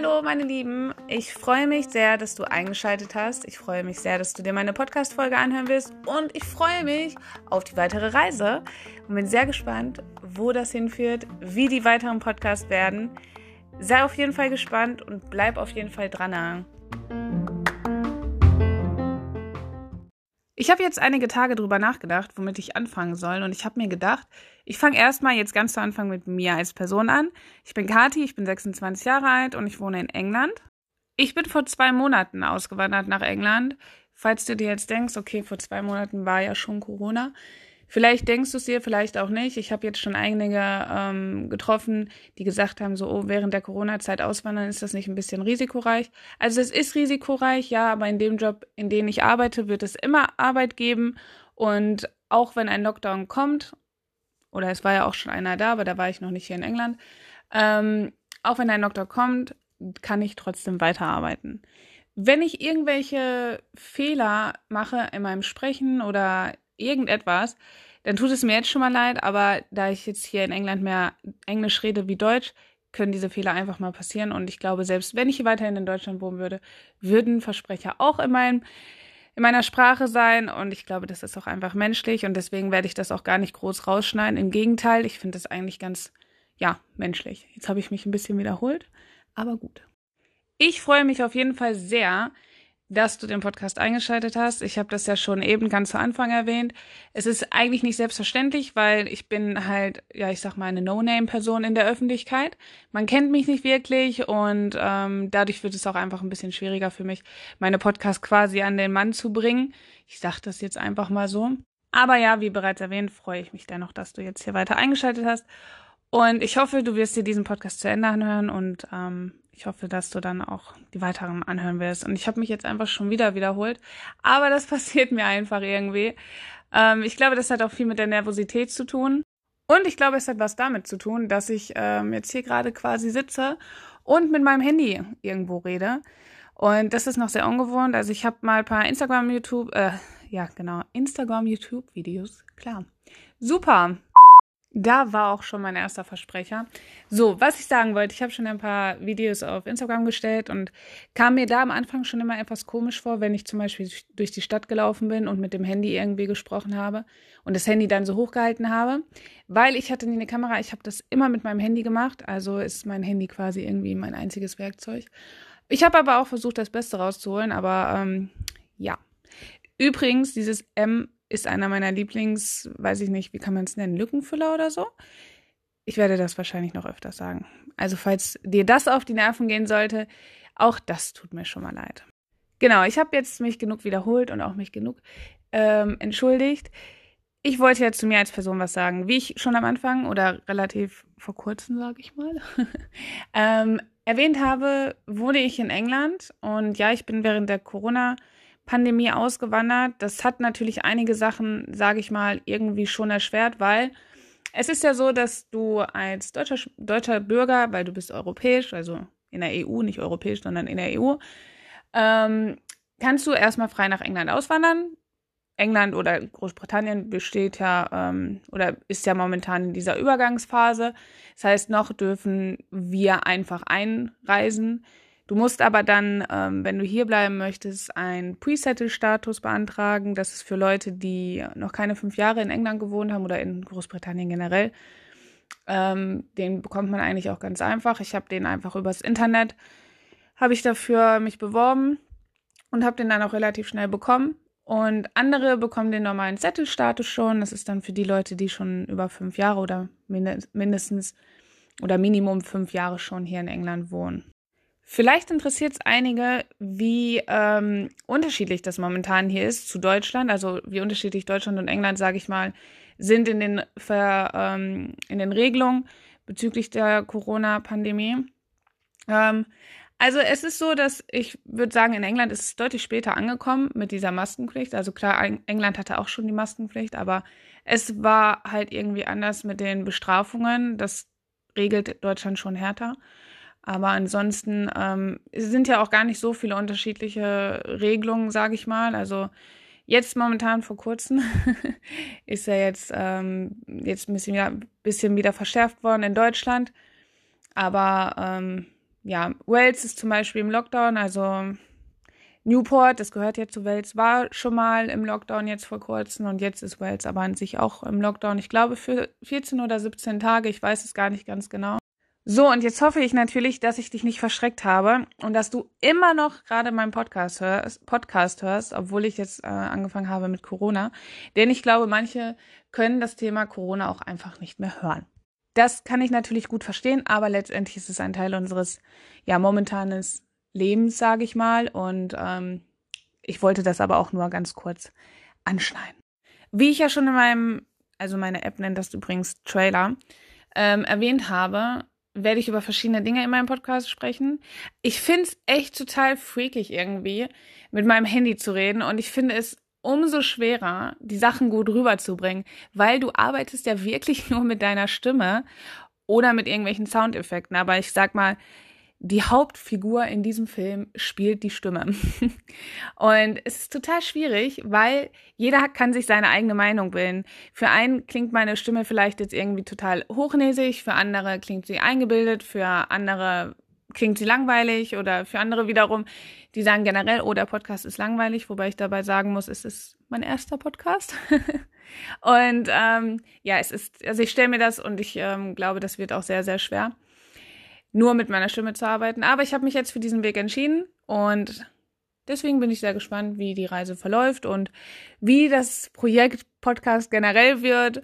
Hallo, meine Lieben. Ich freue mich sehr, dass du eingeschaltet hast. Ich freue mich sehr, dass du dir meine Podcast-Folge anhören willst. Und ich freue mich auf die weitere Reise und bin sehr gespannt, wo das hinführt, wie die weiteren Podcasts werden. Sei auf jeden Fall gespannt und bleib auf jeden Fall dran. Ich habe jetzt einige Tage drüber nachgedacht, womit ich anfangen soll. Und ich habe mir gedacht, ich fange erstmal jetzt ganz zu Anfang mit mir als Person an. Ich bin Kati, ich bin 26 Jahre alt und ich wohne in England. Ich bin vor zwei Monaten ausgewandert nach England. Falls du dir jetzt denkst, okay, vor zwei Monaten war ja schon Corona. Vielleicht denkst du es dir, vielleicht auch nicht. Ich habe jetzt schon einige ähm, getroffen, die gesagt haben, so, oh, während der Corona-Zeit auswandern, ist das nicht ein bisschen risikoreich? Also es ist risikoreich, ja, aber in dem Job, in dem ich arbeite, wird es immer Arbeit geben. Und auch wenn ein Lockdown kommt, oder es war ja auch schon einer da, aber da war ich noch nicht hier in England, ähm, auch wenn ein Lockdown kommt, kann ich trotzdem weiterarbeiten. Wenn ich irgendwelche Fehler mache in meinem Sprechen oder irgendetwas, dann tut es mir jetzt schon mal leid, aber da ich jetzt hier in England mehr Englisch rede wie Deutsch, können diese Fehler einfach mal passieren. Und ich glaube, selbst wenn ich weiterhin in Deutschland wohnen würde, würden Versprecher auch in, meinem, in meiner Sprache sein. Und ich glaube, das ist auch einfach menschlich. Und deswegen werde ich das auch gar nicht groß rausschneiden. Im Gegenteil, ich finde das eigentlich ganz, ja, menschlich. Jetzt habe ich mich ein bisschen wiederholt, aber gut. Ich freue mich auf jeden Fall sehr, dass du den Podcast eingeschaltet hast. Ich habe das ja schon eben ganz zu Anfang erwähnt. Es ist eigentlich nicht selbstverständlich, weil ich bin halt, ja, ich sag mal, eine No-Name-Person in der Öffentlichkeit. Man kennt mich nicht wirklich und ähm, dadurch wird es auch einfach ein bisschen schwieriger für mich, meine Podcast quasi an den Mann zu bringen. Ich sag das jetzt einfach mal so. Aber ja, wie bereits erwähnt, freue ich mich dennoch, dass du jetzt hier weiter eingeschaltet hast. Und ich hoffe, du wirst dir diesen Podcast zu Ende anhören und ähm, ich hoffe, dass du dann auch die weiteren anhören wirst. Und ich habe mich jetzt einfach schon wieder wiederholt. Aber das passiert mir einfach irgendwie. Ähm, ich glaube, das hat auch viel mit der Nervosität zu tun. Und ich glaube, es hat was damit zu tun, dass ich ähm, jetzt hier gerade quasi sitze und mit meinem Handy irgendwo rede. Und das ist noch sehr ungewohnt. Also ich habe mal ein paar Instagram, YouTube, äh, ja genau, Instagram, YouTube-Videos. Klar. Super. Da war auch schon mein erster Versprecher. So, was ich sagen wollte, ich habe schon ein paar Videos auf Instagram gestellt und kam mir da am Anfang schon immer etwas komisch vor, wenn ich zum Beispiel durch die Stadt gelaufen bin und mit dem Handy irgendwie gesprochen habe und das Handy dann so hochgehalten habe, weil ich hatte nie eine Kamera, ich habe das immer mit meinem Handy gemacht, also ist mein Handy quasi irgendwie mein einziges Werkzeug. Ich habe aber auch versucht, das Beste rauszuholen, aber ähm, ja. Übrigens, dieses M ist einer meiner Lieblings, weiß ich nicht, wie kann man es nennen, Lückenfüller oder so. Ich werde das wahrscheinlich noch öfter sagen. Also falls dir das auf die Nerven gehen sollte, auch das tut mir schon mal leid. Genau, ich habe jetzt mich genug wiederholt und auch mich genug ähm, entschuldigt. Ich wollte jetzt zu mir als Person was sagen. Wie ich schon am Anfang oder relativ vor kurzem, sage ich mal, ähm, erwähnt habe, wohne ich in England und ja, ich bin während der Corona- Pandemie ausgewandert. Das hat natürlich einige Sachen, sage ich mal, irgendwie schon erschwert, weil es ist ja so, dass du als deutscher, deutscher Bürger, weil du bist europäisch, also in der EU, nicht europäisch, sondern in der EU, ähm, kannst du erstmal frei nach England auswandern. England oder Großbritannien besteht ja ähm, oder ist ja momentan in dieser Übergangsphase. Das heißt, noch dürfen wir einfach einreisen. Du musst aber dann, ähm, wenn du hier bleiben möchtest, einen Pre-Settle-Status beantragen. Das ist für Leute, die noch keine fünf Jahre in England gewohnt haben oder in Großbritannien generell. Ähm, den bekommt man eigentlich auch ganz einfach. Ich habe den einfach übers Internet, habe ich dafür mich beworben und habe den dann auch relativ schnell bekommen. Und andere bekommen den normalen Settle-Status schon. Das ist dann für die Leute, die schon über fünf Jahre oder mindestens oder Minimum fünf Jahre schon hier in England wohnen. Vielleicht interessiert es einige, wie ähm, unterschiedlich das momentan hier ist zu Deutschland, also wie unterschiedlich Deutschland und England, sage ich mal, sind in den, Ver, ähm, in den Regelungen bezüglich der Corona-Pandemie. Ähm, also es ist so, dass ich würde sagen, in England ist es deutlich später angekommen mit dieser Maskenpflicht. Also klar, England hatte auch schon die Maskenpflicht, aber es war halt irgendwie anders mit den Bestrafungen. Das regelt Deutschland schon härter. Aber ansonsten ähm, sind ja auch gar nicht so viele unterschiedliche Regelungen, sage ich mal. Also Jetzt momentan vor kurzem ist er jetzt, ähm, jetzt ein bisschen, ja, bisschen wieder verschärft worden in Deutschland. Aber ähm, ja, Wales ist zum Beispiel im Lockdown, also Newport, das gehört ja zu Wales, war schon mal im Lockdown jetzt vor kurzem und jetzt ist Wales aber an sich auch im Lockdown. Ich glaube für 14 oder 17 Tage, ich weiß es gar nicht ganz genau. So, und jetzt hoffe ich natürlich, dass ich dich nicht verschreckt habe und dass du immer noch gerade meinen Podcast hörst, Podcast hörst, obwohl ich jetzt äh, angefangen habe mit Corona. Denn ich glaube, manche können das Thema Corona auch einfach nicht mehr hören. Das kann ich natürlich gut verstehen, aber letztendlich ist es ein Teil unseres ja momentanes Lebens, sage ich mal. Und ähm, ich wollte das aber auch nur ganz kurz anschneiden. Wie ich ja schon in meinem, also meine App nennt das übrigens Trailer, ähm, erwähnt habe, werde ich über verschiedene Dinge in meinem Podcast sprechen. Ich finde es echt total freakig irgendwie, mit meinem Handy zu reden. Und ich finde es umso schwerer, die Sachen gut rüberzubringen, weil du arbeitest ja wirklich nur mit deiner Stimme oder mit irgendwelchen Soundeffekten. Aber ich sag mal, die Hauptfigur in diesem Film spielt die Stimme. Und es ist total schwierig, weil jeder kann sich seine eigene Meinung bilden. Für einen klingt meine Stimme vielleicht jetzt irgendwie total hochnäsig, für andere klingt sie eingebildet, für andere klingt sie langweilig oder für andere wiederum, die sagen generell, oh, der Podcast ist langweilig, wobei ich dabei sagen muss, es ist mein erster Podcast. und ähm, ja, es ist, also ich stelle mir das und ich ähm, glaube, das wird auch sehr, sehr schwer nur mit meiner Stimme zu arbeiten. Aber ich habe mich jetzt für diesen Weg entschieden und deswegen bin ich sehr gespannt, wie die Reise verläuft und wie das Projekt Podcast generell wird.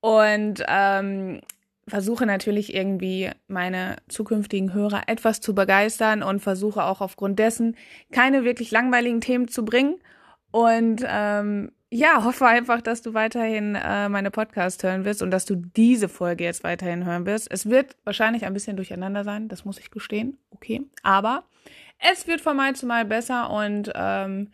Und ähm, versuche natürlich irgendwie meine zukünftigen Hörer etwas zu begeistern und versuche auch aufgrund dessen keine wirklich langweiligen Themen zu bringen. Und ähm, ja, hoffe einfach, dass du weiterhin äh, meine Podcast hören wirst und dass du diese Folge jetzt weiterhin hören wirst. Es wird wahrscheinlich ein bisschen durcheinander sein, das muss ich gestehen, okay. Aber es wird von Mal zu Mal besser und ähm,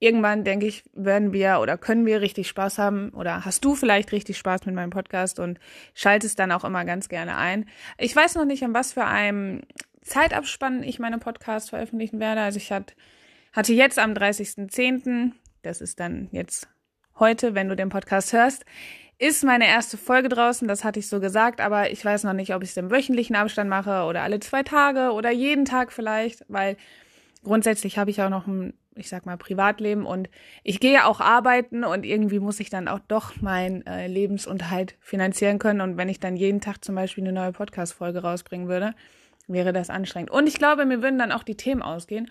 irgendwann, denke ich, werden wir oder können wir richtig Spaß haben oder hast du vielleicht richtig Spaß mit meinem Podcast und schaltest dann auch immer ganz gerne ein. Ich weiß noch nicht, an was für einem Zeitabspann ich meine Podcast veröffentlichen werde. Also ich hatte, hatte jetzt am 30.10 das ist dann jetzt heute, wenn du den Podcast hörst, ist meine erste Folge draußen. Das hatte ich so gesagt, aber ich weiß noch nicht, ob ich es im wöchentlichen Abstand mache oder alle zwei Tage oder jeden Tag vielleicht, weil grundsätzlich habe ich auch noch ein, ich sag mal, Privatleben und ich gehe auch arbeiten und irgendwie muss ich dann auch doch meinen äh, Lebensunterhalt finanzieren können. Und wenn ich dann jeden Tag zum Beispiel eine neue Podcast-Folge rausbringen würde, wäre das anstrengend. Und ich glaube, mir würden dann auch die Themen ausgehen.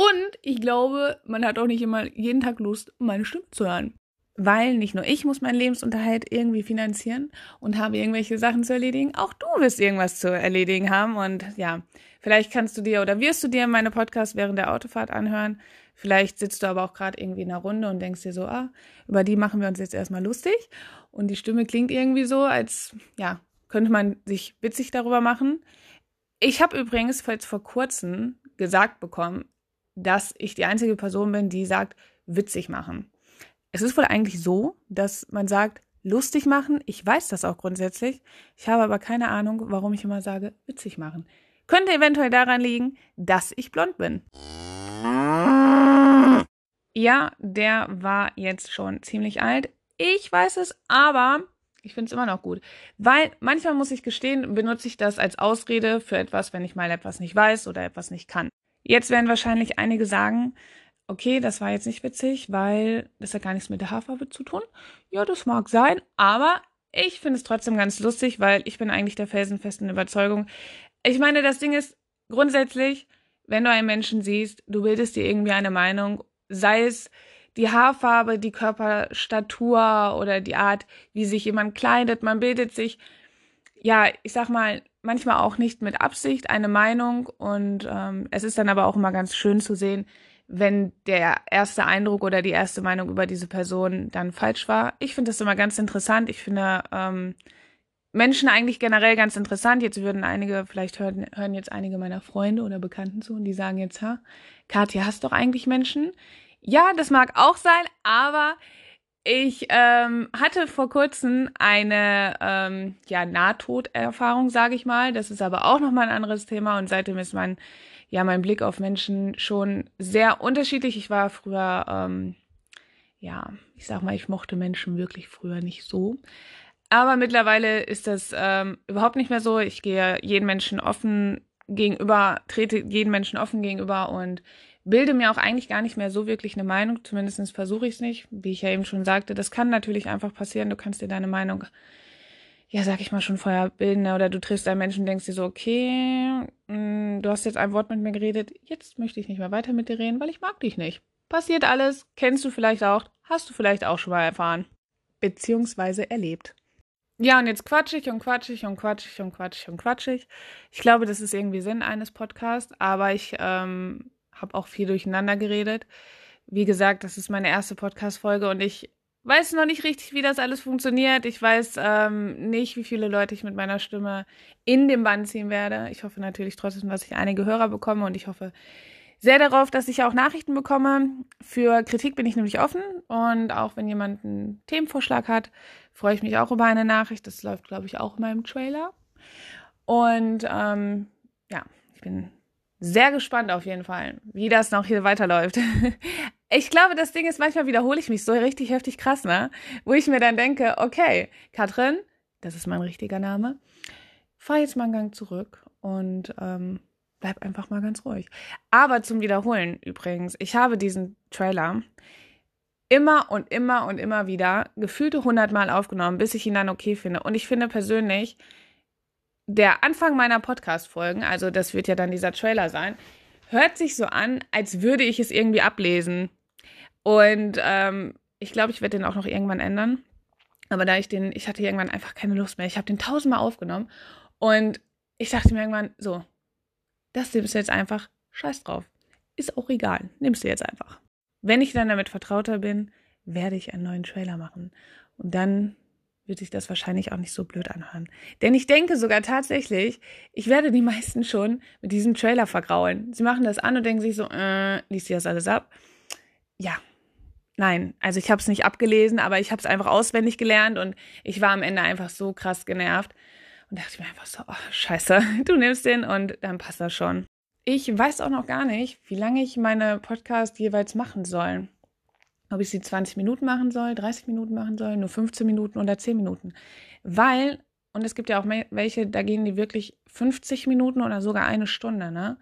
Und ich glaube, man hat auch nicht immer jeden Tag Lust, meine Stimme zu hören. Weil nicht nur ich muss meinen Lebensunterhalt irgendwie finanzieren und habe irgendwelche Sachen zu erledigen, auch du wirst irgendwas zu erledigen haben. Und ja, vielleicht kannst du dir oder wirst du dir meine Podcasts während der Autofahrt anhören. Vielleicht sitzt du aber auch gerade irgendwie in einer Runde und denkst dir so, ah, über die machen wir uns jetzt erstmal lustig. Und die Stimme klingt irgendwie so, als ja, könnte man sich witzig darüber machen. Ich habe übrigens vor kurzem gesagt bekommen, dass ich die einzige Person bin, die sagt, witzig machen. Es ist wohl eigentlich so, dass man sagt, lustig machen. Ich weiß das auch grundsätzlich. Ich habe aber keine Ahnung, warum ich immer sage, witzig machen. Könnte eventuell daran liegen, dass ich blond bin. Ja, der war jetzt schon ziemlich alt. Ich weiß es, aber ich finde es immer noch gut. Weil manchmal muss ich gestehen, benutze ich das als Ausrede für etwas, wenn ich mal etwas nicht weiß oder etwas nicht kann. Jetzt werden wahrscheinlich einige sagen, okay, das war jetzt nicht witzig, weil das hat gar nichts mit der Haarfarbe zu tun. Ja, das mag sein, aber ich finde es trotzdem ganz lustig, weil ich bin eigentlich der felsenfesten Überzeugung. Ich meine, das Ding ist grundsätzlich, wenn du einen Menschen siehst, du bildest dir irgendwie eine Meinung, sei es die Haarfarbe, die Körperstatur oder die Art, wie sich jemand kleidet, man bildet sich, ja, ich sag mal, manchmal auch nicht mit Absicht eine Meinung und ähm, es ist dann aber auch immer ganz schön zu sehen, wenn der erste Eindruck oder die erste Meinung über diese Person dann falsch war. Ich finde das immer ganz interessant. Ich finde ähm, Menschen eigentlich generell ganz interessant. Jetzt würden einige, vielleicht hören, hören jetzt einige meiner Freunde oder Bekannten zu und die sagen jetzt, ha, Katja, hast doch eigentlich Menschen? Ja, das mag auch sein, aber ich ähm, hatte vor kurzem eine ähm, ja, Nahtoderfahrung, sage ich mal. Das ist aber auch nochmal ein anderes Thema und seitdem ist mein, ja, mein Blick auf Menschen schon sehr unterschiedlich. Ich war früher ähm, ja, ich sag mal, ich mochte Menschen wirklich früher nicht so. Aber mittlerweile ist das ähm, überhaupt nicht mehr so. Ich gehe jeden Menschen offen gegenüber, trete jeden Menschen offen gegenüber und bilde mir auch eigentlich gar nicht mehr so wirklich eine Meinung. Zumindest versuche ich es nicht. Wie ich ja eben schon sagte, das kann natürlich einfach passieren. Du kannst dir deine Meinung, ja, sag ich mal, schon vorher bilden. Ne? Oder du triffst einen Menschen und denkst dir so, okay, mh, mm, du hast jetzt ein Wort mit mir geredet, jetzt möchte ich nicht mehr weiter mit dir reden, weil ich mag dich nicht. Passiert alles, kennst du vielleicht auch, hast du vielleicht auch schon mal erfahren. Beziehungsweise erlebt. Ja, und jetzt quatsch ich und quatsch ich und quatsch ich und quatsch ich und quatsch ich. Ich glaube, das ist irgendwie Sinn eines Podcasts, aber ich ähm, habe auch viel durcheinander geredet. Wie gesagt, das ist meine erste Podcast-Folge und ich weiß noch nicht richtig, wie das alles funktioniert. Ich weiß ähm, nicht, wie viele Leute ich mit meiner Stimme in den Bann ziehen werde. Ich hoffe natürlich trotzdem, dass ich einige Hörer bekomme und ich hoffe, sehr darauf, dass ich auch Nachrichten bekomme. Für Kritik bin ich nämlich offen und auch wenn jemand einen Themenvorschlag hat, freue ich mich auch über eine Nachricht. Das läuft, glaube ich, auch in meinem Trailer. Und ähm, ja, ich bin sehr gespannt auf jeden Fall, wie das noch hier weiterläuft. ich glaube, das Ding ist, manchmal wiederhole ich mich so richtig heftig krass, ne? Wo ich mir dann denke, okay, Katrin, das ist mein richtiger Name, fahr jetzt mal einen Gang zurück und ähm, bleib einfach mal ganz ruhig. Aber zum Wiederholen übrigens, ich habe diesen Trailer immer und immer und immer wieder gefühlte hundertmal aufgenommen, bis ich ihn dann okay finde. Und ich finde persönlich, der Anfang meiner Podcast-Folgen, also das wird ja dann dieser Trailer sein, hört sich so an, als würde ich es irgendwie ablesen. Und ähm, ich glaube, ich werde den auch noch irgendwann ändern. Aber da ich den, ich hatte irgendwann einfach keine Lust mehr. Ich habe den tausendmal aufgenommen und ich dachte mir irgendwann, so, das nimmst du jetzt einfach, scheiß drauf. Ist auch egal, nimmst du jetzt einfach. Wenn ich dann damit vertrauter bin, werde ich einen neuen Trailer machen. Und dann wird sich das wahrscheinlich auch nicht so blöd anhören. Denn ich denke sogar tatsächlich, ich werde die meisten schon mit diesem Trailer vergraulen. Sie machen das an und denken sich so, äh, liest sie das alles ab? Ja. Nein, also ich habe es nicht abgelesen, aber ich habe es einfach auswendig gelernt und ich war am Ende einfach so krass genervt, und dachte mir einfach so, oh, scheiße, du nimmst den und dann passt das schon. Ich weiß auch noch gar nicht, wie lange ich meine Podcast jeweils machen soll. Ob ich sie 20 Minuten machen soll, 30 Minuten machen soll, nur 15 Minuten oder 10 Minuten. Weil, und es gibt ja auch welche, da gehen die wirklich 50 Minuten oder sogar eine Stunde, ne?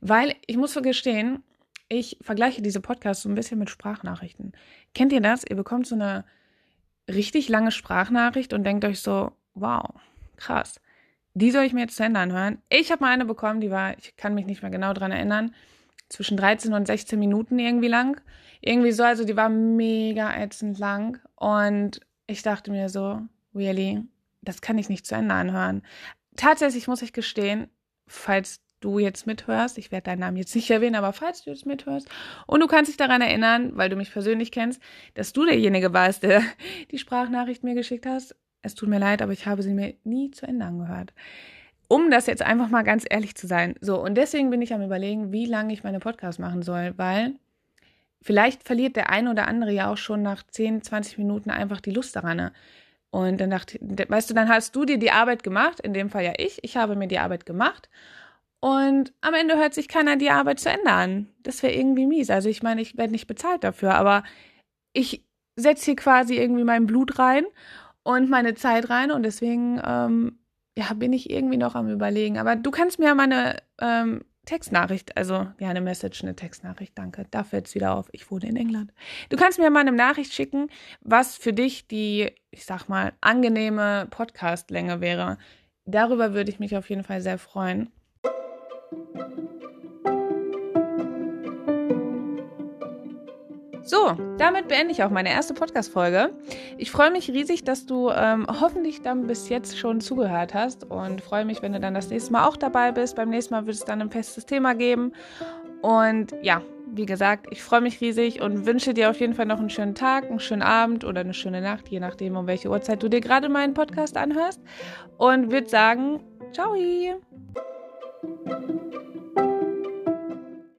Weil, ich muss gestehen, ich vergleiche diese Podcasts so ein bisschen mit Sprachnachrichten. Kennt ihr das? Ihr bekommt so eine richtig lange Sprachnachricht und denkt euch so, wow, krass. Die soll ich mir jetzt zu Ende anhören. Ich habe mal eine bekommen, die war, ich kann mich nicht mehr genau dran erinnern, zwischen 13 und 16 Minuten irgendwie lang. Irgendwie so, also die war mega ätzend lang. Und ich dachte mir so, really, das kann ich nicht zu Ende anhören. Tatsächlich muss ich gestehen, falls du jetzt mithörst, ich werde deinen Namen jetzt nicht erwähnen, aber falls du jetzt mithörst und du kannst dich daran erinnern, weil du mich persönlich kennst, dass du derjenige warst, der die Sprachnachricht mir geschickt hast, es tut mir leid, aber ich habe sie mir nie zu Ende angehört. Um das jetzt einfach mal ganz ehrlich zu sein. So, und deswegen bin ich am Überlegen, wie lange ich meine Podcasts machen soll, weil vielleicht verliert der eine oder andere ja auch schon nach 10, 20 Minuten einfach die Lust daran. Ne? Und dann dachte, weißt du, dann hast du dir die Arbeit gemacht, in dem Fall ja ich, ich habe mir die Arbeit gemacht. Und am Ende hört sich keiner die Arbeit zu Ende an. Das wäre irgendwie mies. Also ich meine, ich werde nicht bezahlt dafür, aber ich setze hier quasi irgendwie mein Blut rein und meine Zeit rein und deswegen ähm, ja, bin ich irgendwie noch am überlegen. Aber du kannst mir ja meine ähm, Textnachricht, also ja, eine Message, eine Textnachricht, danke. Da fällt es wieder auf. Ich wohne in England. Du kannst mir mal eine Nachricht schicken, was für dich die, ich sag mal, angenehme Podcastlänge wäre. Darüber würde ich mich auf jeden Fall sehr freuen. So, damit beende ich auch meine erste Podcast-Folge. Ich freue mich riesig, dass du ähm, hoffentlich dann bis jetzt schon zugehört hast und freue mich, wenn du dann das nächste Mal auch dabei bist. Beim nächsten Mal wird es dann ein festes Thema geben. Und ja, wie gesagt, ich freue mich riesig und wünsche dir auf jeden Fall noch einen schönen Tag, einen schönen Abend oder eine schöne Nacht, je nachdem, um welche Uhrzeit du dir gerade meinen Podcast anhörst. Und würde sagen, ciao!